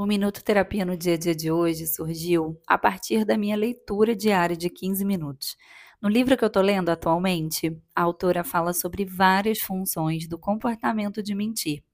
O Minuto Terapia no dia a dia de hoje surgiu a partir da minha leitura diária de 15 minutos. No livro que eu estou lendo atualmente, a autora fala sobre várias funções do comportamento de mentir.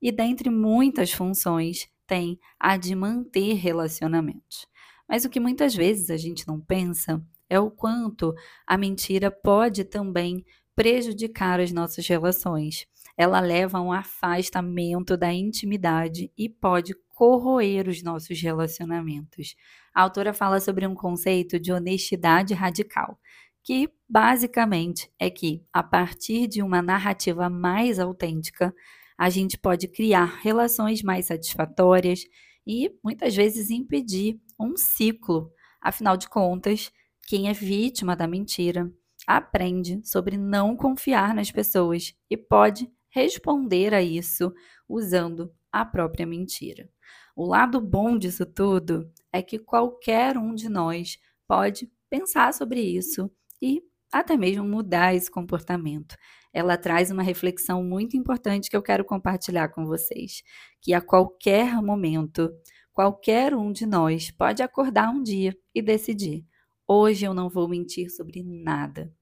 E dentre muitas funções, tem a de manter relacionamentos. Mas o que muitas vezes a gente não pensa é o quanto a mentira pode também prejudicar as nossas relações. Ela leva a um afastamento da intimidade e pode corroer os nossos relacionamentos. A autora fala sobre um conceito de honestidade radical, que basicamente é que, a partir de uma narrativa mais autêntica, a gente pode criar relações mais satisfatórias e muitas vezes impedir um ciclo. Afinal de contas, quem é vítima da mentira aprende sobre não confiar nas pessoas e pode responder a isso usando a própria mentira. O lado bom disso tudo é que qualquer um de nós pode pensar sobre isso e até mesmo mudar esse comportamento. Ela traz uma reflexão muito importante que eu quero compartilhar com vocês, que a qualquer momento, qualquer um de nós pode acordar um dia e decidir: hoje eu não vou mentir sobre nada.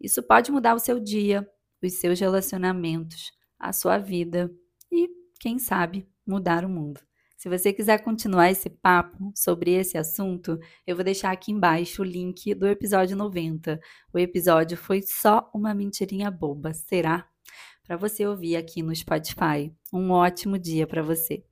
Isso pode mudar o seu dia, os seus relacionamentos, a sua vida e, quem sabe, mudar o mundo. Se você quiser continuar esse papo sobre esse assunto, eu vou deixar aqui embaixo o link do episódio 90. O episódio foi só uma mentirinha boba, será? Para você ouvir aqui no Spotify. Um ótimo dia para você.